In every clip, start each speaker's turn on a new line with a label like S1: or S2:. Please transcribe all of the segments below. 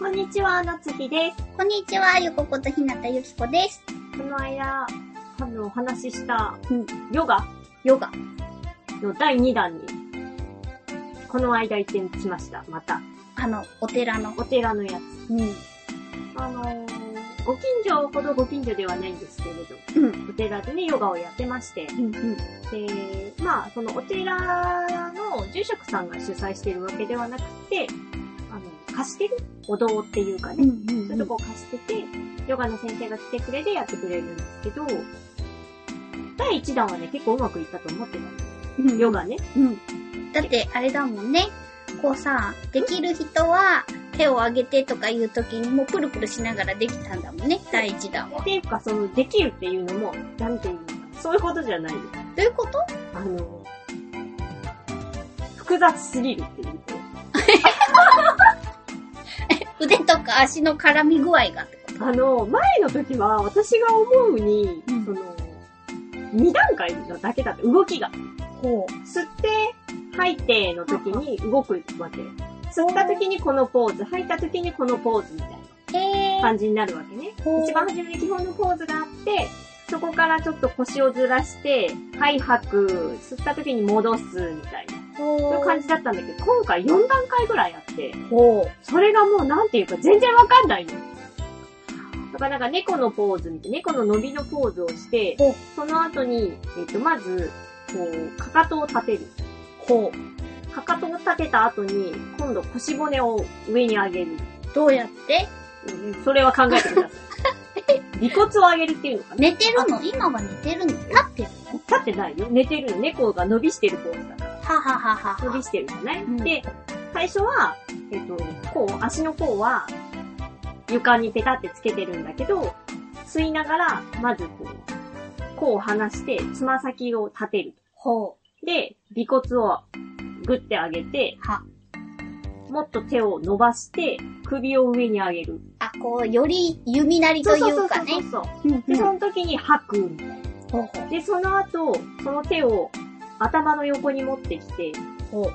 S1: こんにちは、夏日です。
S2: こんにちはゆこことひなたゆきこです。
S1: この間、あの、お話しした
S2: うん、
S1: ヨガ？
S2: ヨガ。
S1: の第2弾に、この間行ってきました。また。
S2: あのお寺の。
S1: お寺のやつ。
S2: うん。
S1: あのーご近所ほどご近所ではないんですけれど、
S2: うん。
S1: お寺でね、ヨガをやってまして、
S2: うんうん。
S1: で、まあ、そのお寺の住職さんが主催してるわけではなくて、貸してる？お堂っていうかね、
S2: うんうん
S1: そういうとこを貸してて、ヨガの先生が来てくれてやってくれるんですけど、第1弾はね、結構うまくいったと思ってた。
S2: うん
S1: ヨガね。
S2: うん。だって、あれだもんね。こうさ、できる人は手を挙げてとかいう時にもうプルプルしながらできたんだもんね。第一弾は。
S1: っていうか、その、できるっていうのも、なんていうの？そういうことじゃないよ。
S2: どういうこと？
S1: あの、複雑すぎるっていう
S2: か足の絡み具合がってこ
S1: あの、前の時は、私が思うに、
S2: うん
S1: その、2段階のだけだって、動きが。
S2: とほ
S1: 吸って、吐いての時に動くわけ。吸った時にこのポーズ、吐いた時にこのポーズみたいな。感じになるわけね。一番初めに基本のポーズがあって、そこからちょっと腰をずらして、はい吐く、吸った時に戻すみたいな。そういう感じだったんだけど、今回4段階ぐらいあって、
S2: ほ
S1: それがもうなんていうか全然わかんないの。だからなんか猫のポーズみたいな、猫の伸びのポーズをしてその後に、えっ、と、まず、こう、かかとを立てる。
S2: ほ
S1: かかとを立てた後に、今度腰骨を上に上げる。
S2: う。どうやって？
S1: うんそれは考えてください。尾骨を上げるっていうのかな
S2: 寝てるの？今は寝てるの？立ってるの？
S1: 立ってないよ。寝てるの。猫が伸びしてるポーズだ。
S2: ははははは。
S1: 伸びしてるじゃない、
S2: うん
S1: で、最初は、えっ、と、こう、足の甲は、床にペタってつけてるんだけど、吸いながら、まずこう、甲を離して、つま先を立てる。
S2: ほう
S1: で、尾骨をグッて上げて、
S2: う。は。
S1: もっと手を伸ばして、首を上に上げる。
S2: あ、こう、より弓なりというかね。
S1: そうそうそうそう。で、その時に吐く。
S2: ほうほう。
S1: で、その後、その手を頭の横に持ってきて、
S2: ほう。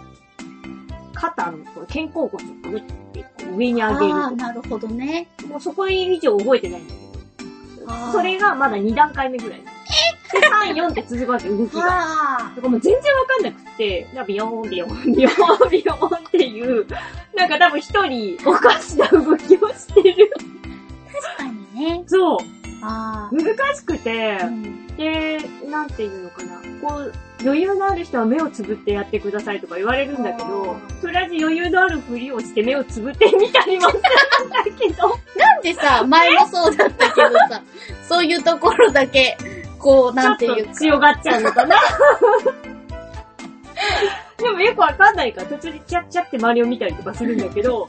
S1: 肩のこの肩甲骨をグッて上に上げる
S2: ああ、なるほどね。
S1: と。もうそこ以上覚えてないんだけど。それがまだ2段階目ぐらい。で、3、4って続くわけ、動きが。
S2: あ
S1: だからもう全然わかんなくって、なんかビヨーン、ビヨーン、ビヨーン、ビヨーンっていう、なんか多分一人おかしな動きをしてる。
S2: 確かにね。
S1: そう。
S2: あ
S1: 難しくて
S2: あ。、うん。
S1: で、なんていうのかな。こう、余裕のある人は目をつぶってやってくださいとか言われるんだけど
S2: あ、
S1: とりあえず余裕のあるふりをして目をつぶってみたりもするんだけど、
S2: なんでさ、前もそうだったけどさ、そういうところだけ、こう、なんていうか。
S1: 強がっちゃうのかな。でもよくわかんないから、途中でチャッチャって周りを見たりとかするんだけど、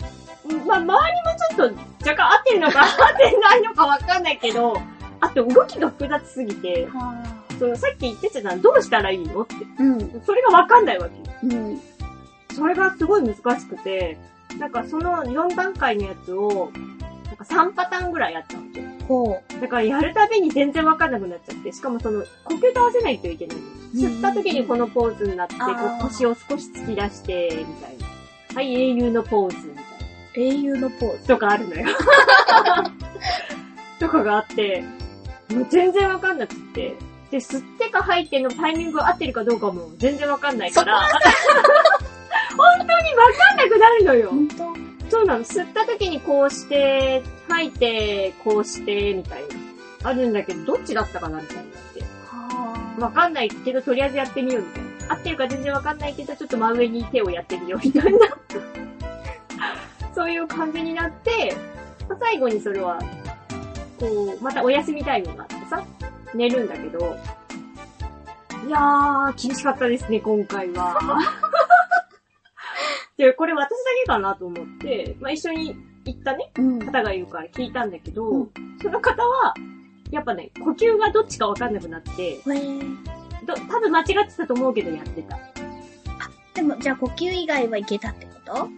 S1: まあ、周りもちょっと若干合ってるのか合ってないのかわかんないけど、あと動きが複雑すぎて、
S2: は
S1: そのさっき言ってたのはどうしたらいいのって。
S2: あうん。
S1: それがわかんないわけ。
S2: うん。
S1: それがすごい難しくて、なんかその4段階のやつを、なんか3パターンぐらいやったわけ。
S2: ほ
S1: だからやるたびに全然わかんなくなっちゃって、しかもその、呼吸と合わせないといけないの。吸った時にこのポーズになって、こう腰を少し突き出して、みたいな。はい、英雄のポーズ、みたいな。
S2: う。英雄のポーズ。
S1: とかあるのよ。とかがあって、もう全然わかんなくって。で、吸ってか吐いてのタイミングが合ってるかどうかも全然わかんないから、本当にわかんなくなるのよ。そうなの。吸った時にこうして、吐いて、こうして、みたいな。あるんだけど、どっちだったかなみたいになって。
S2: は
S1: わかんないけど、とりあえずやってみようみたいな。合ってるか全然わかんないけど、ちょっと真上に手をやってみようみたいな。そういう感じになって、まあ最後にそれは、こう、またお休みタイムがあってさ、寝るんだけど、いやー、厳しかったですね、今回は。で、これ私だけかなと思って、まあ、一緒に行ったね、
S2: うん。
S1: 方がいるから聞いたんだけど、
S2: うん
S1: その方は、やっぱね、呼吸がどっちかわかんなくなって、ど多分間違ってたと思うけどやってた。
S2: でも、じゃあ呼吸以外はいけたってこと？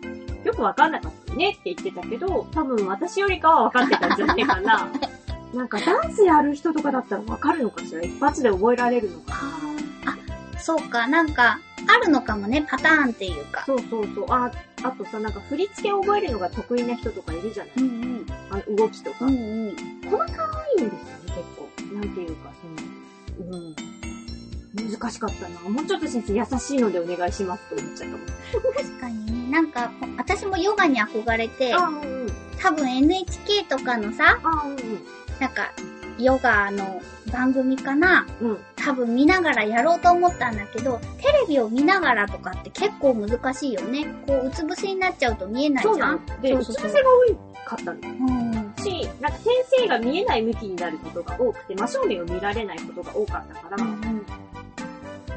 S1: よくわかんなかったねって言ってたけど、多分私よりかはわかってたんじゃないかな。なんかダンスやる人とかだったらわかるのかしら？一発で覚えられるのかな
S2: あ、そうか、なんか、あるのかもね、パターンっていうか。
S1: そうそうそう。あ、あとさ、なんか振り付けを覚えるのが得意な人とかいるじゃない、
S2: うん
S1: あの動きとか。
S2: うん。うんうん。
S1: 細かいんですよね、結構。なんていうか、その、うん。難しかったな。もうちょっと先生優しいのでお願いしますと思っちゃったもん。
S2: 確かにね。なんか、私もヨガに憧れて、
S1: あ、うんうん。
S2: 多分 NHK とかのさ、
S1: あ、うん
S2: なんか、ヨガの番組かな？
S1: うん。うん。
S2: 多分見ながらやろうと思ったんだけど、テレビを見ながらとかって結構難しいよね。こう、うつ伏せになっちゃうと見えないじゃ。
S1: なんので、
S2: そう
S1: つ伏せが多いかったんだよ。
S2: うん。
S1: し、なんか先生が見えない向きになることが多くて、真正面を見られないことが多かったから、
S2: うん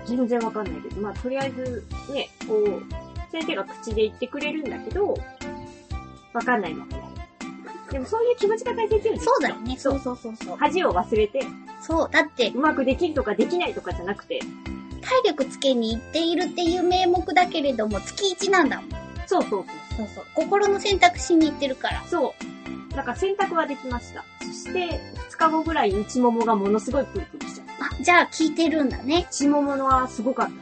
S1: 全然わかんないけど、まあとりあえず、ね、こう、先生が口で言ってくれるんだけど、わかんないままやる。でもそういう気持ちが大切よね。
S2: そうだよね。
S1: そ
S2: そうう。そうそうそう。
S1: 恥を忘れて、
S2: そう。だって、
S1: うまくできるとかできないとかじゃなくて、
S2: 体力つけに行っているっていう名目だけれども、月1なんだもん。
S1: そうそう
S2: そうそう。心の選択しに行ってるから。
S1: そう。そう。だから選択はできました。そして、2日後ぐらい内ももがものすごいプルプルしちゃった。
S2: あ、じゃあ聞いてるんだね。
S1: 内もものはすごかった。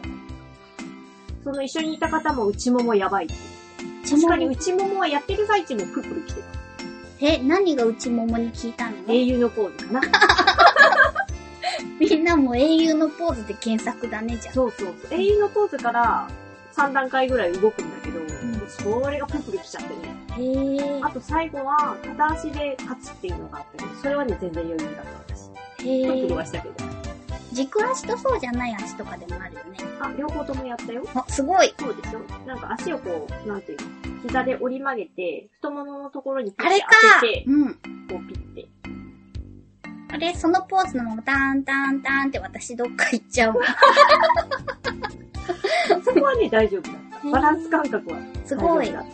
S1: その一緒にいた方も内ももやばいって。確かに内ももはやってる最中もプルプル来てた。
S2: え、何が内ももに聞いたの？
S1: 英雄のポーズかな。
S2: みんなも英雄のポーズで検索だね、じゃあ。
S1: そうそうそう。英雄のポーズから3段階ぐらい動くんだけど、それがプルプル来ちゃってね。
S2: へー
S1: あと最後は片足で立つっていうのがあったけど、それはね全然余裕だった私。
S2: へ
S1: プルプルは
S2: ー
S1: したけど。
S2: 軸足とそうじゃない足とかでもあるよね。
S1: あ、両方ともやったよ。
S2: あ、すごい。
S1: そうでしょなんか足をこう、なんていうの膝で折り曲げて、太もものところにピッて
S2: あれか
S1: 当てて、
S2: うん。
S1: こうピッて。
S2: あれ、そのポーズのままターンターンターンって私どっか行っちゃうもん。
S1: そこはね、大丈夫だった。バランス感覚は
S2: すごい。
S1: 楽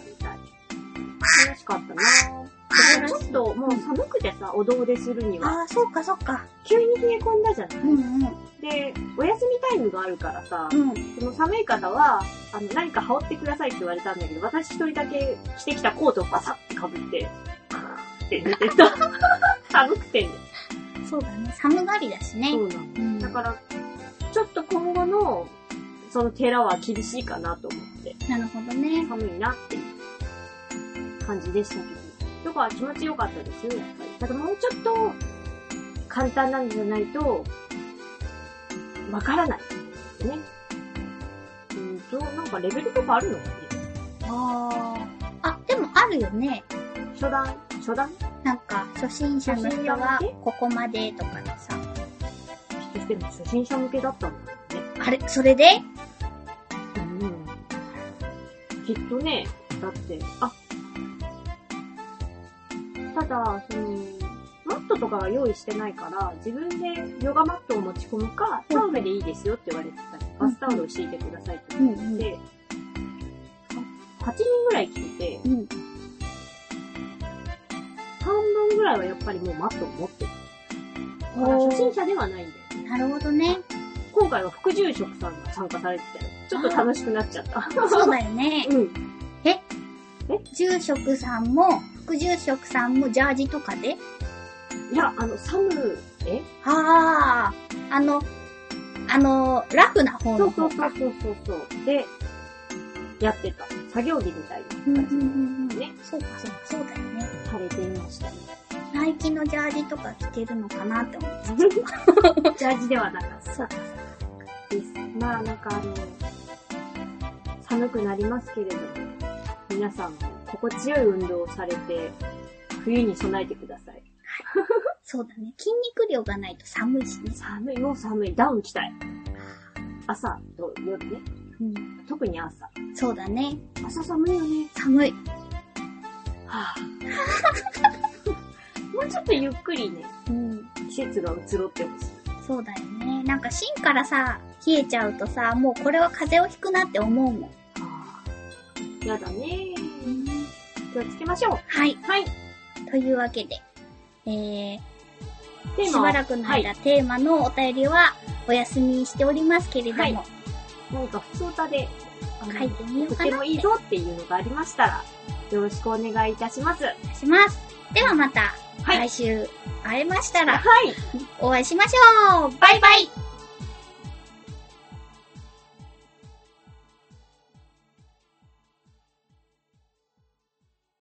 S1: しかったなぁ。ちょっともう寒くてさ、お堂でするには、
S2: ああ、そうかそうか。
S1: 急に冷え込んだじゃない、
S2: うんうん。
S1: で、お休みタイムがあるからさ、
S2: うん。
S1: その寒い方は、あの、何か羽織ってくださいって言われたんだけど、私一人だけ着てきたコートをバサッて被って、って寝てた。寒くてね。
S2: そうだね。寒がりだしね。
S1: そうなの。
S2: うん。
S1: だから、ちょっと今後の、その寺は厳しいかなと思って、
S2: なるほどね。
S1: 寒いなっていう感じでしたけど。とか気持ちよかったですよ、やっぱり。ただもうちょっと、簡単なんじゃないと、わからない。ね。うんと、なんかレベルとかあるのかね
S2: ああ。あ、でもあるよね。
S1: 初段？初段？
S2: なんか、初心者の人はここまでとかでさ。
S1: そしても初心者向けだったんだよね。
S2: あれ、それで？
S1: うん。きっとね、だって、あ、ただ、その、マットとかは用意してないから、自分でヨガマットを持ち込むか、タオルでいいですよって言われてたり、バスタオルを敷いてくださいって言われて
S2: うん
S1: て、8人ぐらい来てて、
S2: うん。
S1: 半分ぐらいはやっぱりもうマットを持ってる。初心
S2: ー
S1: 者ではないんだよね。
S2: なるほどね。
S1: 今回は副住職さんが参加されてたよ。ちょっと楽しくなっちゃった。
S2: そうだよね。
S1: うん。
S2: 住職さんも、副住職さんもジャージとかで？
S1: いや、あの、サム、え？
S2: ああ、あの、あの、ラフな方
S1: そう
S2: の方か。
S1: そうそうそうそうそう。で、やってた。作業着みたいな感じ
S2: うんうんうんうん。
S1: ね
S2: そうかそうか、そうだよね。
S1: されていましたね。
S2: ナイキのジャージとか着てるのかなって思って。
S1: ジャージではなかった
S2: そうか。
S1: です。まあ、なんかあの、寒くなりますけれども、皆さんも心地よい運動をされて、冬に備えてください。
S2: そうだね。筋肉量がないと寒いしね。
S1: 寒い、もう寒い。ダウン着たい。朝と夜ね。
S2: うん。
S1: 特に朝。
S2: そうだね。
S1: 朝寒いよね。
S2: 寒い。
S1: はぁ、もうちょっとゆっくりね、
S2: うん。
S1: 季節が移ろってほしい。
S2: そうだよね。なんか芯からさ、冷えちゃうとさ、もうこれは風邪をひくなって思うもん。
S1: あーやだね気をつけましょう。
S2: はい。
S1: はい。
S2: というわけで、えー、しばらくの間、
S1: はい。
S2: テーマのお便りはお休みしておりますけれども、
S1: はい何か普通歌で、
S2: 書いてみよう
S1: と
S2: かなって
S1: てもいいぞっていうのがありましたら、よろしくお願いいたします。
S2: します。ではまた、
S1: はい
S2: 来週会えましたら
S1: はい。
S2: お会いしましょうバイバイ